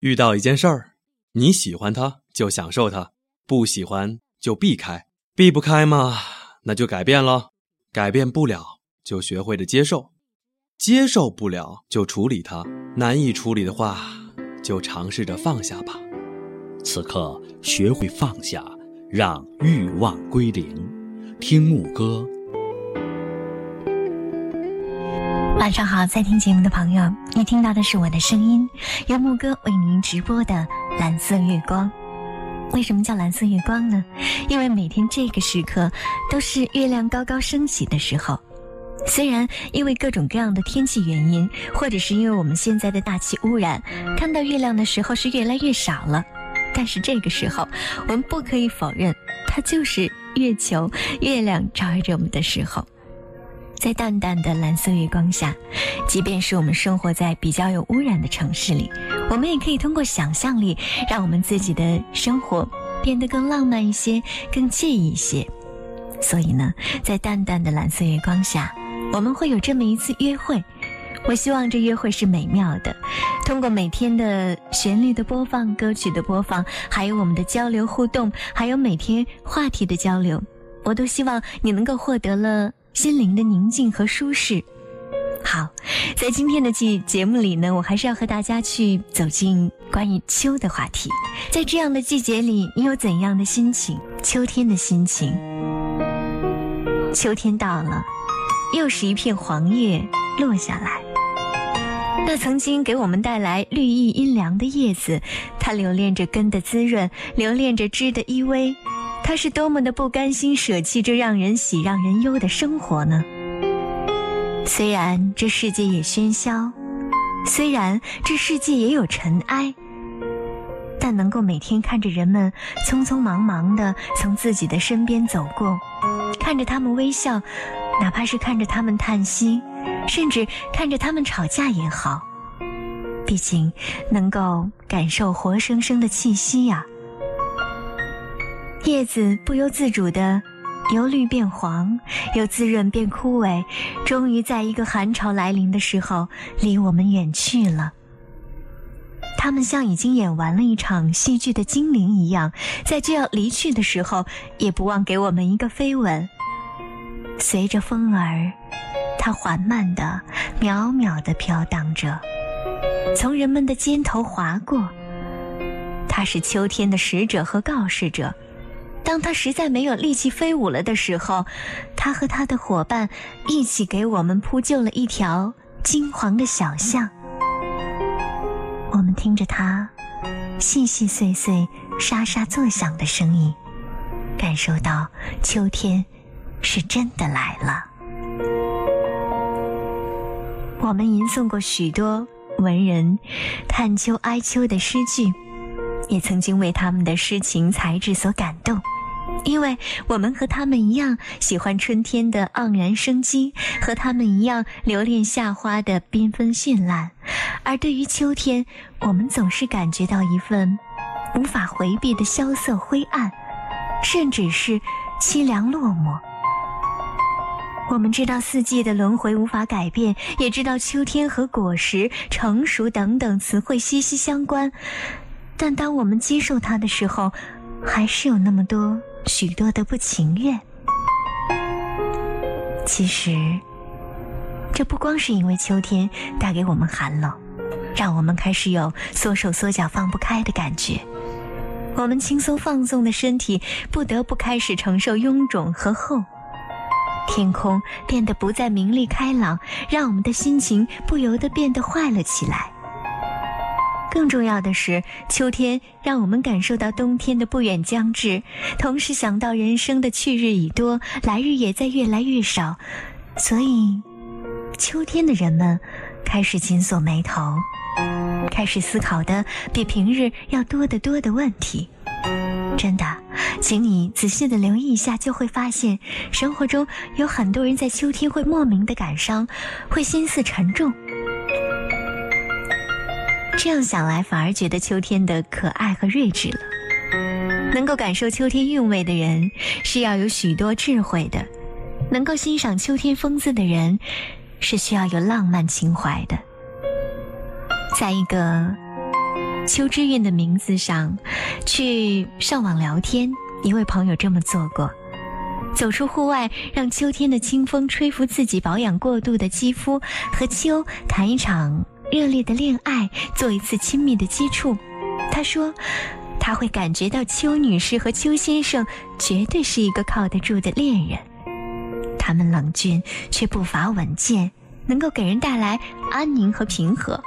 遇到一件事儿，你喜欢它就享受它，不喜欢就避开。避不开嘛，那就改变了；改变不了，就学会了接受；接受不了，就处理它；难以处理的话，就尝试着放下吧。此刻学会放下，让欲望归零。听牧歌。晚上好，在听节目的朋友，你听到的是我的声音，由牧歌为您直播的蓝色月光。为什么叫蓝色月光呢？因为每天这个时刻都是月亮高高升起的时候。虽然因为各种各样的天气原因，或者是因为我们现在的大气污染，看到月亮的时候是越来越少了，但是这个时候，我们不可以否认，它就是月球、月亮照耀着我们的时候。在淡淡的蓝色月光下，即便是我们生活在比较有污染的城市里，我们也可以通过想象力，让我们自己的生活变得更浪漫一些，更惬意一些。所以呢，在淡淡的蓝色月光下，我们会有这么一次约会。我希望这约会是美妙的，通过每天的旋律的播放、歌曲的播放，还有我们的交流互动，还有每天话题的交流，我都希望你能够获得了。心灵的宁静和舒适。好，在今天的节节目里呢，我还是要和大家去走进关于秋的话题。在这样的季节里，你有怎样的心情？秋天的心情。秋天到了，又是一片黄叶落下来。那曾经给我们带来绿意阴凉的叶子，它留恋着根的滋润，留恋着枝的依偎。他是多么的不甘心舍弃这让人喜、让人忧的生活呢？虽然这世界也喧嚣，虽然这世界也有尘埃，但能够每天看着人们匆匆忙忙的从自己的身边走过，看着他们微笑，哪怕是看着他们叹息，甚至看着他们吵架也好，毕竟能够感受活生生的气息呀。叶子不由自主的由绿变黄，由滋润变枯萎，终于在一个寒潮来临的时候离我们远去了。他们像已经演完了一场戏剧的精灵一样，在就要离去的时候，也不忘给我们一个飞吻。随着风儿，它缓慢的、渺渺的飘荡着，从人们的肩头划过。它是秋天的使者和告示者。当他实在没有力气飞舞了的时候，他和他的伙伴一起给我们铺就了一条金黄的小巷。我们听着它细细碎碎、沙沙作响的声音，感受到秋天是真的来了。我们吟诵过许多文人叹秋哀秋的诗句，也曾经为他们的诗情才智所感动。因为我们和他们一样喜欢春天的盎然生机，和他们一样留恋夏花的缤纷绚烂，而对于秋天，我们总是感觉到一份无法回避的萧瑟灰暗，甚至是凄凉落寞。我们知道四季的轮回无法改变，也知道秋天和果实成熟等等词汇息息相关，但当我们接受它的时候，还是有那么多。许多的不情愿，其实，这不光是因为秋天带给我们寒冷，让我们开始有缩手缩脚放不开的感觉。我们轻松放纵的身体不得不开始承受臃肿和厚。天空变得不再明丽开朗，让我们的心情不由得变得坏了起来。更重要的是，秋天让我们感受到冬天的不远将至，同时想到人生的去日已多，来日也在越来越少，所以，秋天的人们开始紧锁眉头，开始思考的比平日要多得多的问题。真的，请你仔细的留意一下，就会发现，生活中有很多人在秋天会莫名的感伤，会心思沉重。这样想来，反而觉得秋天的可爱和睿智了。能够感受秋天韵味的人，是要有许多智慧的；能够欣赏秋天风姿的人，是需要有浪漫情怀的。在一个秋之韵的名字上去上网聊天。一位朋友这么做过，走出户外，让秋天的清风吹拂自己保养过度的肌肤，和秋谈一场热烈的恋爱，做一次亲密的接触。他说，他会感觉到邱女士和邱先生绝对是一个靠得住的恋人。他们冷峻却不乏稳健，能够给人带来安宁和平和。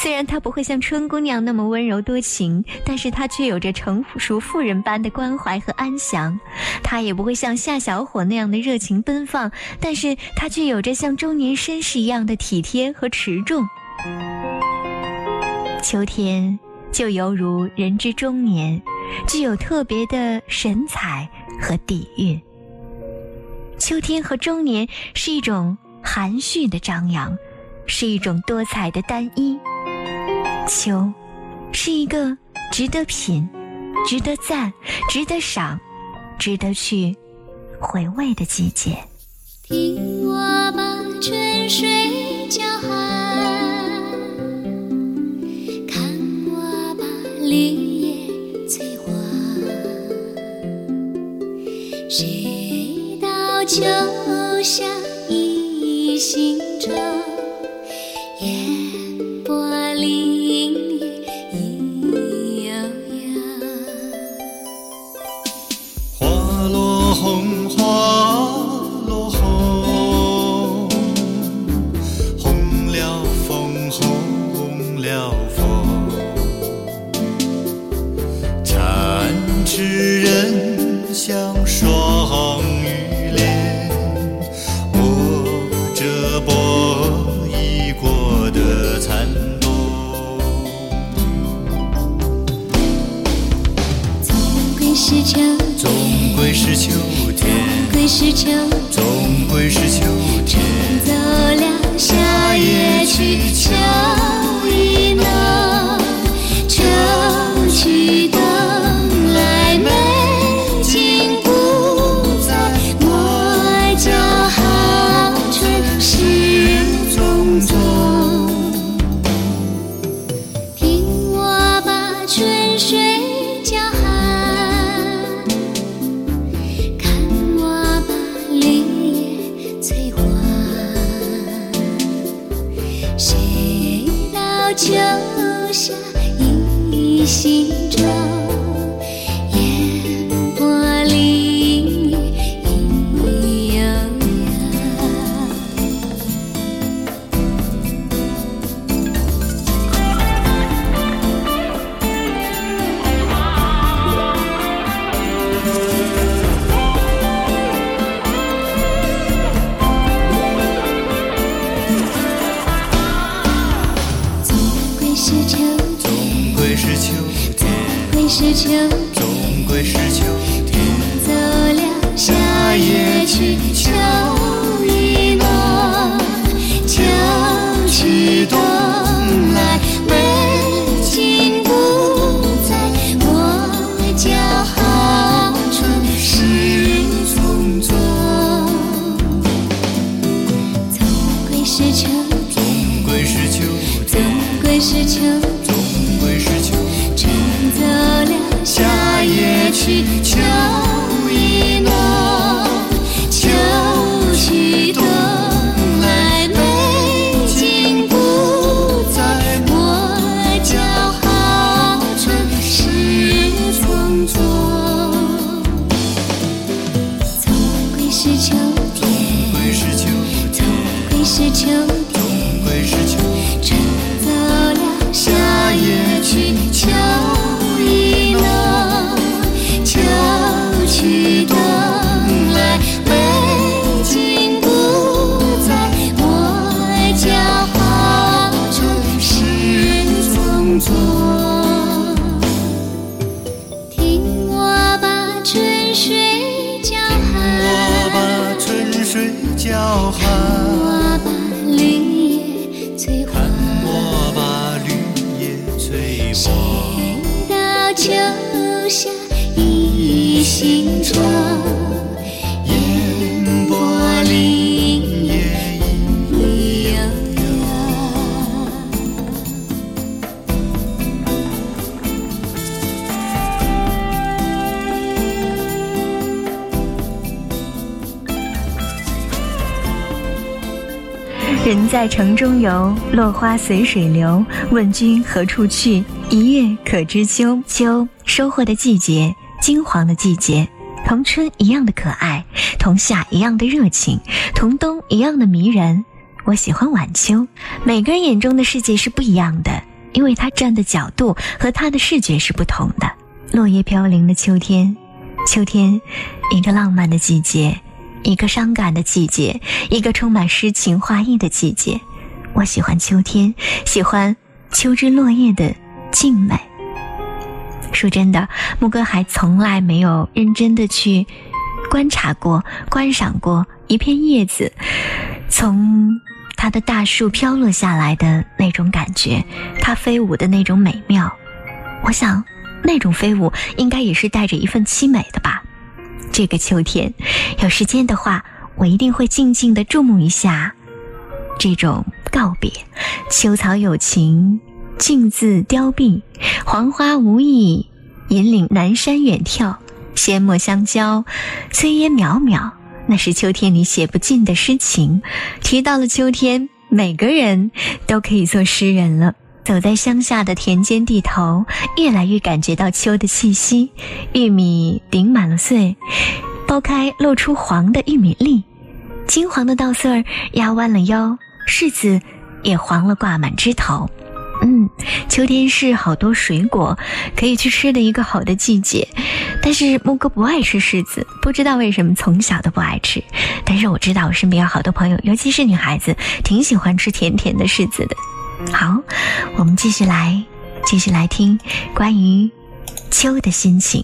虽然他不会像春姑娘那么温柔多情，但是他却有着成熟妇人般的关怀和安详；他也不会像夏小伙那样的热情奔放，但是他却有着像中年绅士一样的体贴和持重。秋天就犹如人之中年，具有特别的神采和底蕴。秋天和中年是一种含蓄的张扬，是一种多彩的单一。秋，是一个值得品、值得赞、值得赏、值得去回味的季节。听我把春水叫寒，看我把绿叶催花。谁道秋总归是秋天，总归是秋天，总归是秋天，走了夏夜去秋。you 人在城中游，落花随水流。问君何处去？一叶可知秋。秋，收获的季节，金黄的季节，同春一样的可爱，同夏一样的热情，同冬一样的迷人。我喜欢晚秋。每个人眼中的世界是不一样的，因为他站的角度和他的视觉是不同的。落叶飘零的秋天，秋天，一个浪漫的季节。一个伤感的季节，一个充满诗情画意的季节。我喜欢秋天，喜欢秋之落叶的静美。说真的，牧歌还从来没有认真的去观察过、观赏过一片叶子从它的大树飘落下来的那种感觉，它飞舞的那种美妙。我想，那种飞舞应该也是带着一份凄美的吧。这个秋天，有时间的话，我一定会静静的注目一下这种告别。秋草有情，静自凋敝；黄花无意，引领南山远眺。阡陌相交，炊烟渺渺，那是秋天里写不尽的诗情。提到了秋天，每个人都可以做诗人了。走在乡下的田间地头，越来越感觉到秋的气息。玉米顶满了穗，剥开露出黄的玉米粒，金黄的稻穗儿压弯了腰，柿子也黄了挂满枝头。嗯，秋天是好多水果可以去吃的一个好的季节。但是木哥不爱吃柿子，不知道为什么从小都不爱吃。但是我知道我身边有好多朋友，尤其是女孩子，挺喜欢吃甜甜的柿子的。好，我们继续来，继续来听关于秋的心情。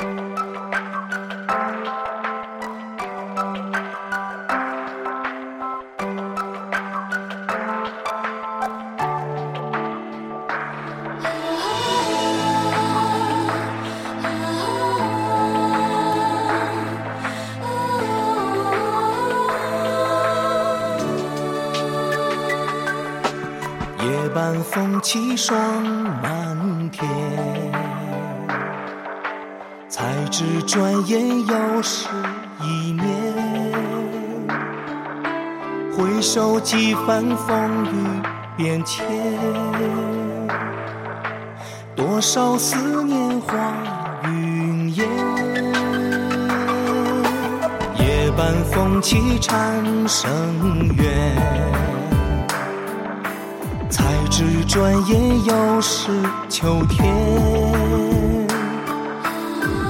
起霜满天，才知转眼又是一年。回首几番风雨变迁，多少思念化云烟。夜半风起蝉声远。才知转眼又是秋天，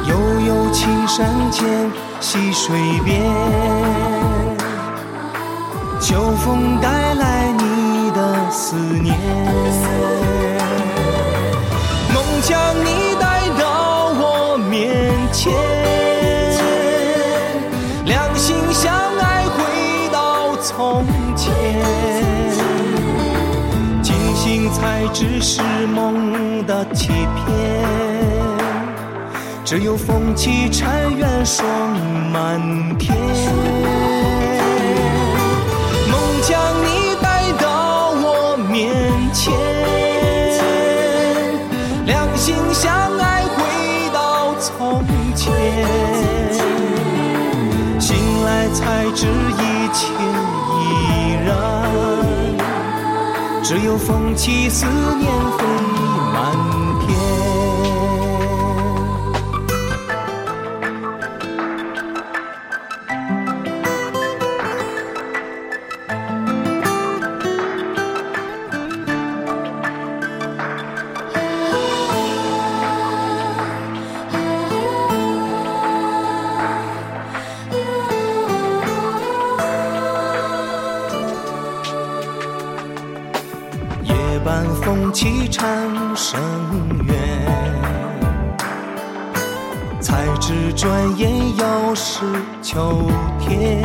悠悠青山间，溪水边，秋风带来你的思念，梦将你带到我面前，两心相爱回到从前。才知是梦的欺骗，只有风起残垣霜满天。梦将你带到我面前，两心相爱回到从前，醒来才知只有风起，思念飞满声远，才知转眼又是秋天。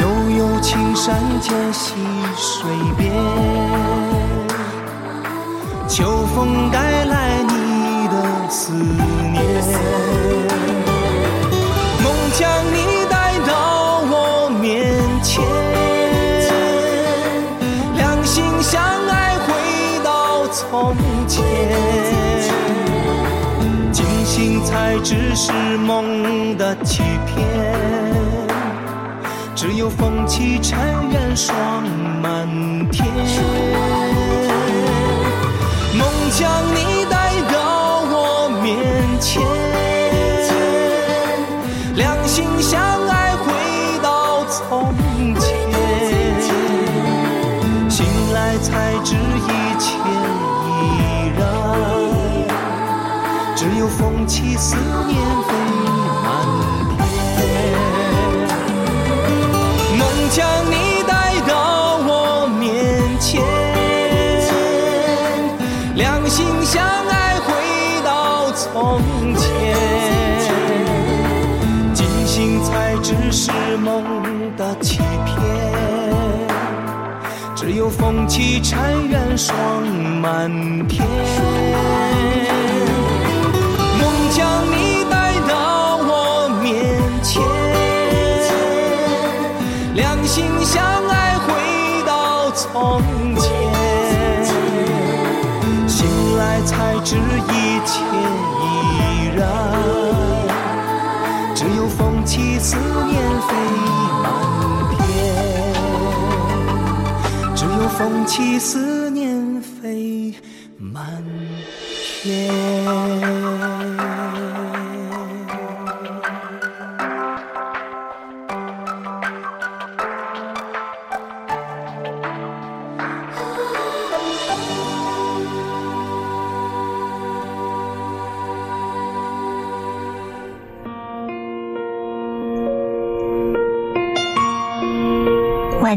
悠悠青山间，溪水边，秋风带来你的思念。前，惊醒才知是梦的欺骗，只有风起尘缘霜满天。梦将你只有风起思念飞满天。梦将你带到我面前，两心相爱回到从前。惊醒才知是梦的欺骗。只有风起尘缘霜满天。知一切已然，只有风起思念飞满天。只有风起思念飞满天。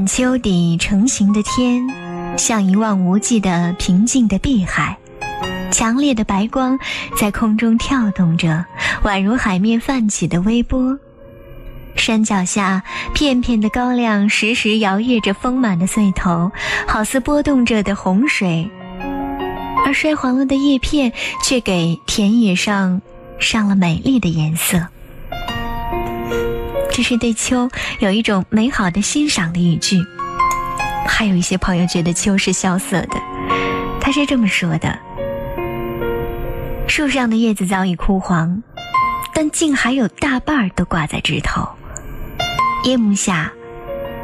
晚秋底成型的天，像一望无际的平静的碧海，强烈的白光在空中跳动着，宛如海面泛起的微波。山脚下，片片的高粱时时摇曳着丰满的穗头，好似波动着的洪水，而衰黄了的叶片却给田野上上了美丽的颜色。这是对秋有一种美好的欣赏的语句。还有一些朋友觉得秋是萧瑟的，他是这么说的：树上的叶子早已枯黄，但竟还有大半儿都挂在枝头。夜幕下，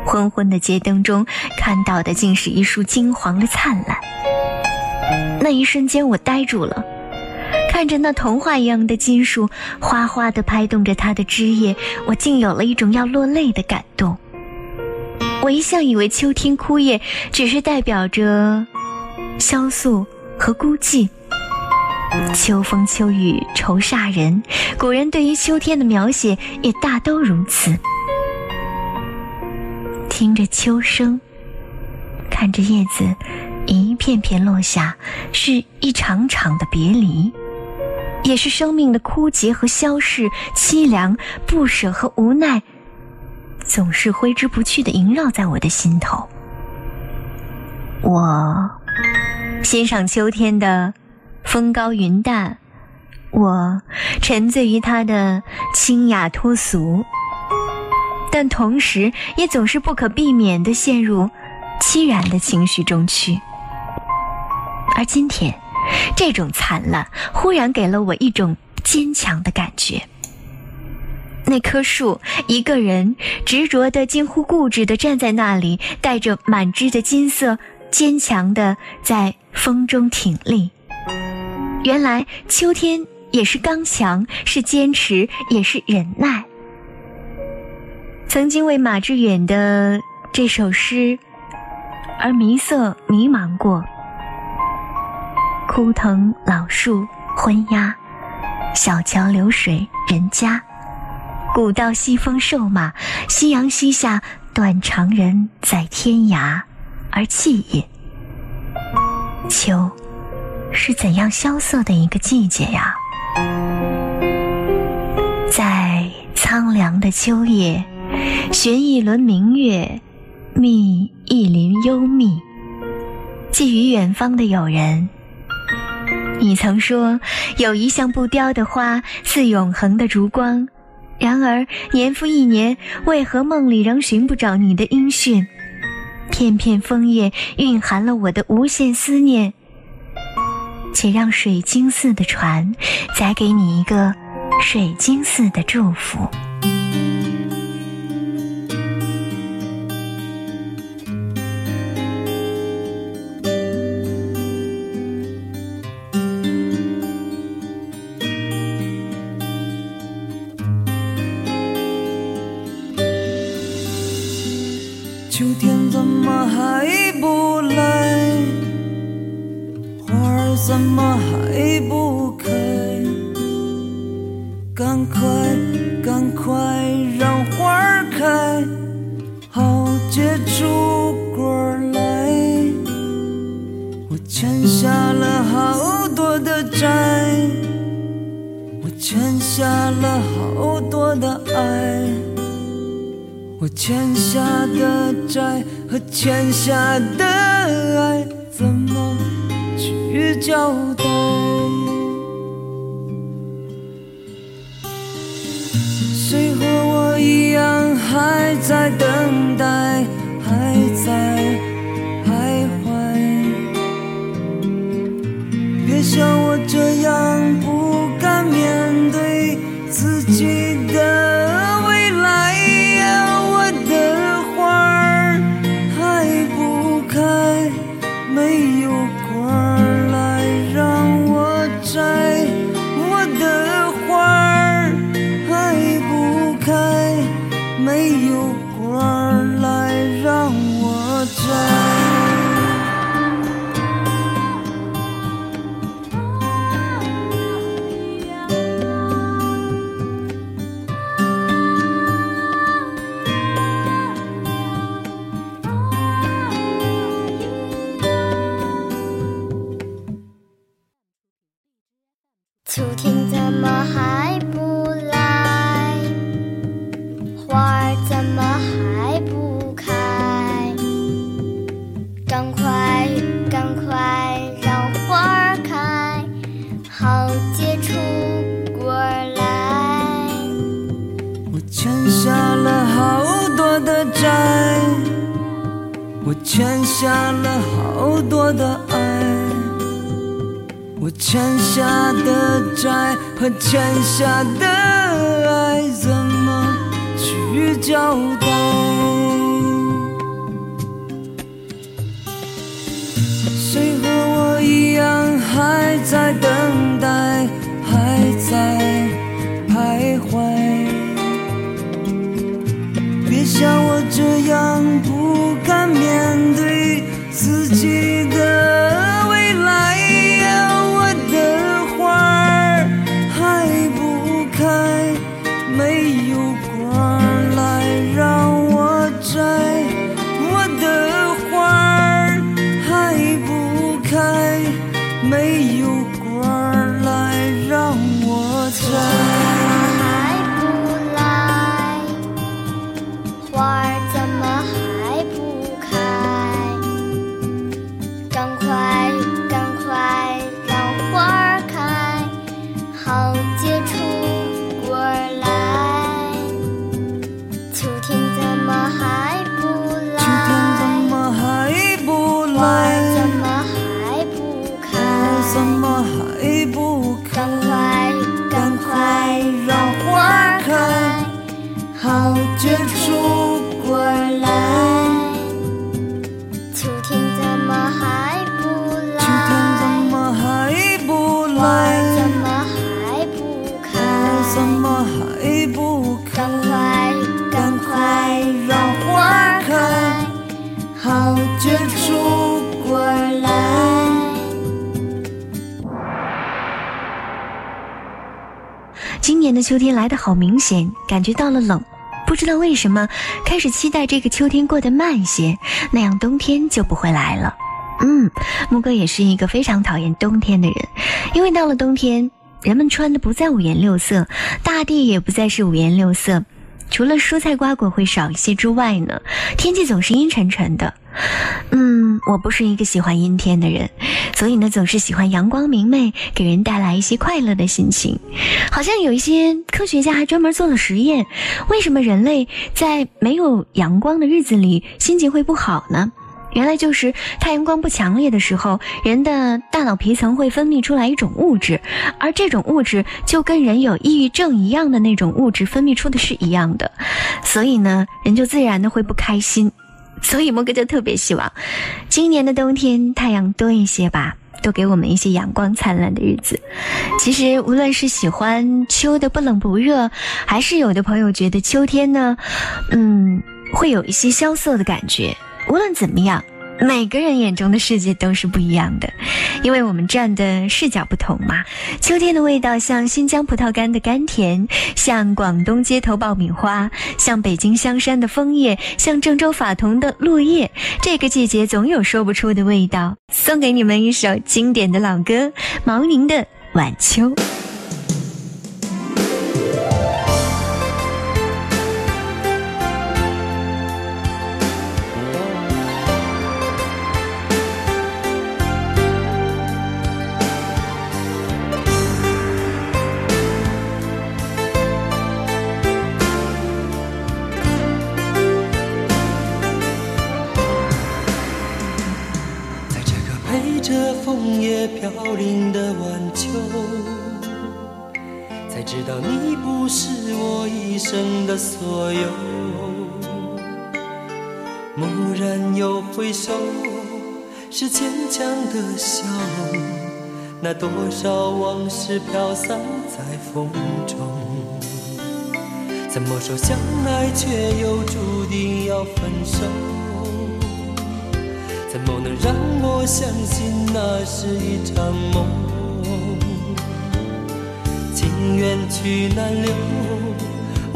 昏昏的街灯中看到的竟是一束金黄的灿烂。那一瞬间，我呆住了。看着那童话一样的金树哗哗地拍动着它的枝叶，我竟有了一种要落泪的感动。我一向以为秋天枯叶只是代表着萧素和孤寂。秋风秋雨愁煞人，古人对于秋天的描写也大都如此。听着秋声，看着叶子一片片落下，是一场场的别离。也是生命的枯竭和消逝，凄凉、不舍和无奈，总是挥之不去的萦绕在我的心头。我欣赏秋天的风高云淡，我沉醉于它的清雅脱俗，但同时也总是不可避免地陷入凄然的情绪中去。而今天。这种灿烂忽然给了我一种坚强的感觉。那棵树，一个人执着的、近乎固执的站在那里，带着满枝的金色，坚强的在风中挺立。原来秋天也是刚强，是坚持，也是忍耐。曾经为马致远的这首诗而迷色迷茫过。枯藤老树昏鸦，小桥流水人家。古道西风瘦马，夕阳西下，断肠人在天涯而泣也。秋，是怎样萧瑟的一个季节呀？在苍凉的秋夜，寻一轮明月，觅一林幽密，寄予远方的友人。你曾说有一向不凋的花，似永恒的烛光。然而年复一年，为何梦里仍寻不着你的音讯？片片枫叶蕴含了我的无限思念。且让水晶似的船，载给你一个水晶似的祝福。去下的爱，怎么去交代？谁和我一样还在等待，还在徘徊？别像我这样不怎么还不开？赶快，赶快让花开，好结秋天来得好明显，感觉到了冷。不知道为什么，开始期待这个秋天过得慢些，那样冬天就不会来了。嗯，木哥也是一个非常讨厌冬天的人，因为到了冬天，人们穿的不再五颜六色，大地也不再是五颜六色，除了蔬菜瓜果会少一些之外呢，天气总是阴沉沉的。嗯，我不是一个喜欢阴天的人，所以呢，总是喜欢阳光明媚，给人带来一些快乐的心情。好像有一些科学家还专门做了实验，为什么人类在没有阳光的日子里心情会不好呢？原来就是太阳光不强烈的时候，人的大脑皮层会分泌出来一种物质，而这种物质就跟人有抑郁症一样的那种物质分泌出的是一样的，所以呢，人就自然的会不开心。所以莫哥就特别希望，今年的冬天太阳多一些吧，多给我们一些阳光灿烂的日子。其实无论是喜欢秋的不冷不热，还是有的朋友觉得秋天呢，嗯，会有一些萧瑟的感觉。无论怎么样，每个人眼中的世界都是不一样的，因为我们站的视角不同嘛。秋天的味道像新疆葡萄干的甘甜，像广东街头爆米花，像北京香山的枫叶，像郑州法桐的落叶。这个季节总有说不出的味道。送给你们一首经典的老歌，毛宁的《晚秋》。所有。蓦然又回首，是坚强的笑。那多少往事飘散在风中，怎么说相爱却又注定要分手？怎么能让我相信那是一场梦？情缘去难留，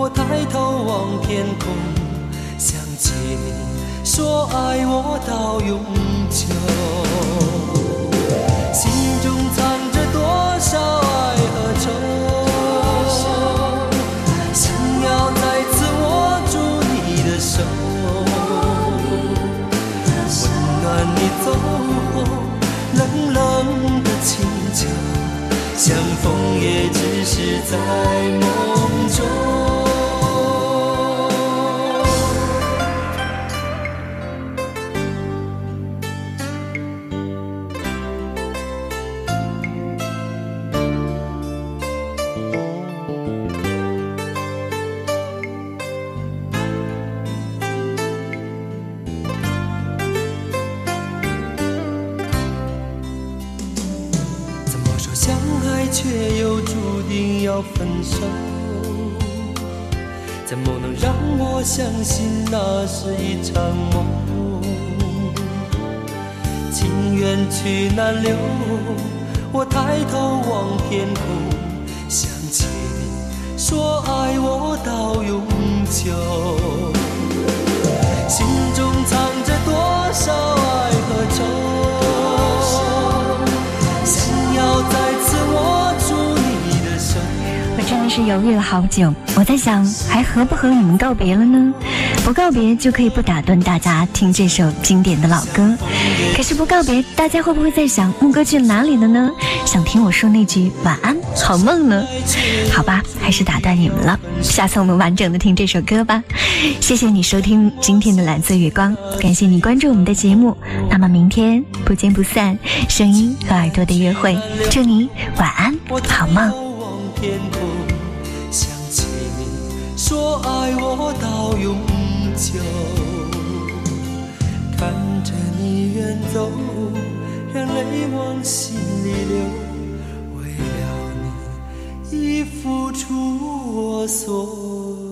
我抬头望天空，想起你说爱我到永久，心中藏着多少爱和愁，想要再次握住你的手。温暖你走后，冷冷的清秋，相逢也只是在梦中。我相信那是一场梦？情缘去难留，我抬头望天空，想起你说爱我到永久，心中藏真的是犹豫了好久，我在想，还和不和你们告别了呢？不告别就可以不打断大家听这首经典的老歌，可是不告别，大家会不会在想牧歌去哪里了呢？想听我说那句晚安好梦呢？好吧，还是打断你们了，下次我们完整的听这首歌吧。谢谢你收听今天的蓝色月光，感谢你关注我们的节目，那么明天不见不散，声音和耳朵的约会，祝你晚安好梦。爱我到永久，看着你远走，让泪往心里流，为了你已付出我所有。